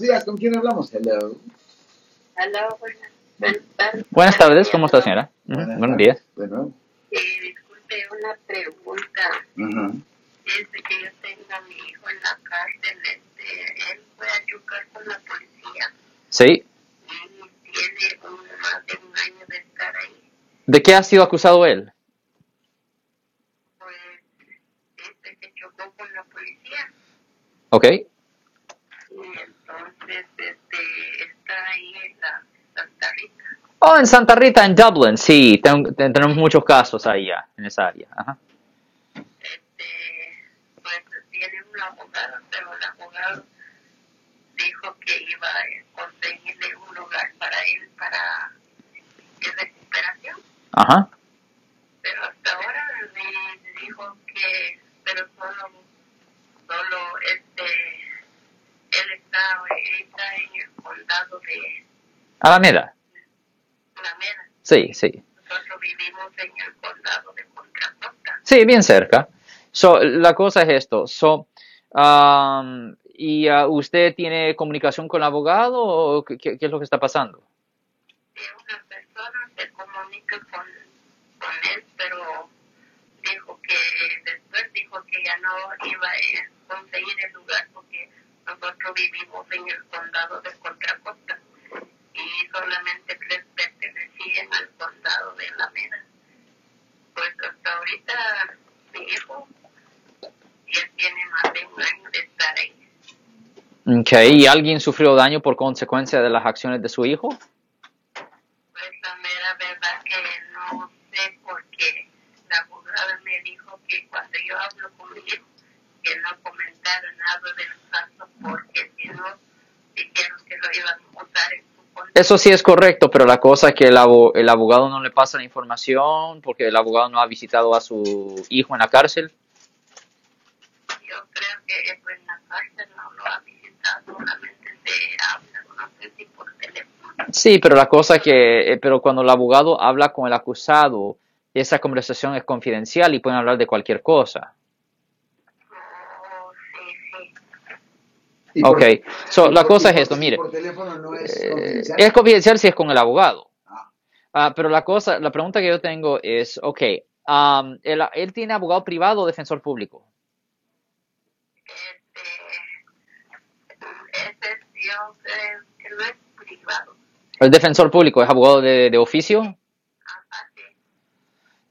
Días, ¿con quién hablamos? Hello. Aló, buenas, buenas tardes. Buenas tardes, ¿cómo está señora? Ujú, Buenas Buenos días. Nuevo. Eh, disculpe, una pregunta. Desde que yo tengo a mi hijo en la cárcel, este, él fue a chocar con la policía Sí. y tiene un, más de un año de estar ahí. ¿De qué ha sido acusado él? Pues, este que chocó con la policía Ok. y entonces este, está ahí en la Santa Rita. Oh, en Santa Rita, en Dublin, sí. ten- ten- tenemos muchos casos ya, en esa área. Ajá. Este, pues tiene un abogado, pero el abogado dijo que iba a conseguirle un lugar para él para recuperación, Ajá. pero hasta ahora me dijo que, pero solo, solo este, él está, está en el condado de Alameda. Sí, sí. Nosotros vivimos en el condado de Contra Costa. Sí, bien cerca. So, la cosa es esto. So, um, ¿Y ah, usted tiene comunicación con el abogado o qué, es lo que está pasando? que una persona se comunica con, con él, pero dijo que después dijo que ya no iba a conseguir el lugar porque nosotros vivimos en el condado de Contra Costa y solamente les pertenecían al condado de La Mena. Pues hasta ahorita mi hijo ya tiene más de un año de estar ahí. Okay. ¿Y alguien sufrió daño por consecuencia de las acciones de su hijo? Pues la mera verdad que no sé por qué la abogada me dijo que cuando yo hablo con mi hijo que no comentara nada del caso porque si no dijeron que lo iban a usar en su contra. Eso sí es correcto, pero la cosa es que el, abo- el abogado no le pasa la información porque el abogado no ha visitado a su hijo en la cárcel. Yo creo que eso en la cárcel no lo ha visitado, solamente se por teléfono. Sí, pero la cosa es que, eh, pero cuando el abogado habla con el acusado, esa conversación es confidencial y pueden hablar de cualquier cosa. Y por- Ok, so, la por- cosa es esto, mire. Por teléfono no es Eh, confidencial. es confidencial si es con el abogado. Ah. Ah, pero la cosa, la pregunta que yo tengo es, ok, um, él, él tiene abogado privado o defensor público? Este, ese yo no es privado. El defensor público es abogado de, de oficio.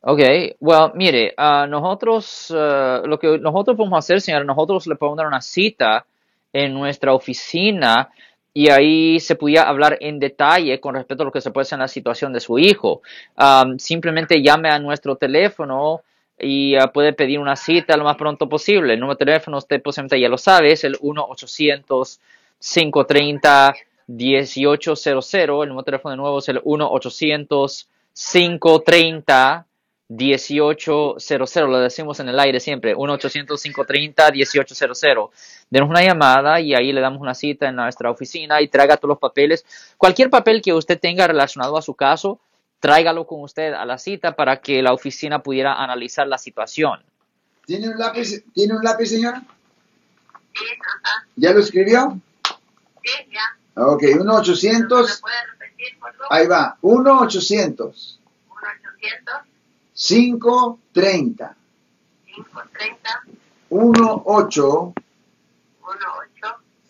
Ok, well, mire, ah, nosotros, ah, lo que nosotros podemos hacer, señora, nosotros le podemos dar una cita en nuestra oficina y ahí se podía hablar en detalle con respecto a lo que se puede hacer en la situación de su hijo. Am, simplemente llame a nuestro teléfono y ah, puede pedir una cita lo más pronto posible. El número de teléfono, usted posiblemente ya lo sabe, es el 1-800-530-1800. El número de teléfono de nuevo es el 1-800-530. 1800, lo decimos en el aire siempre, 1-800-530-1800. Denos una llamada y ahí le damos una cita en nuestra oficina y traiga todos los papeles. Cualquier papel que usted tenga relacionado a su caso, tráigalo con usted a la cita para que la oficina pudiera analizar la situación. ¿Tiene un lápiz, ¿tiene un lápiz, señora? ¿Ya lo escribió? Ya. Ok, 1 ¿Me 800 puede repetir, por favor? ahí va, 1 800 1 800 530 530 1800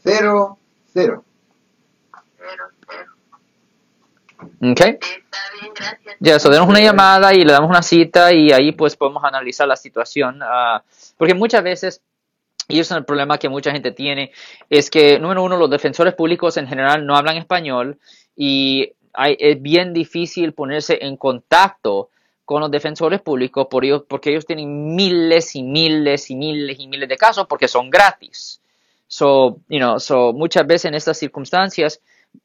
1800. ¿Ok? Está bien, gracias. Ya, eso, denos una llamada y le damos una cita y ahí pues podemos analizar la situación. ah, porque muchas veces, y eso es el problema que mucha gente tiene, es que, número uno, los defensores públicos en general no hablan español y hay- es bien difícil ponerse en contacto con los defensores públicos por ellos, porque ellos tienen miles y miles y miles y miles de casos porque son gratis. So, you know, so muchas veces en estas circunstancias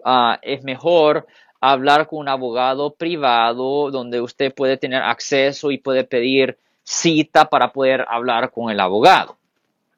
ah, es mejor hablar con un abogado privado donde usted puede tener acceso y puede pedir cita para poder hablar con el abogado.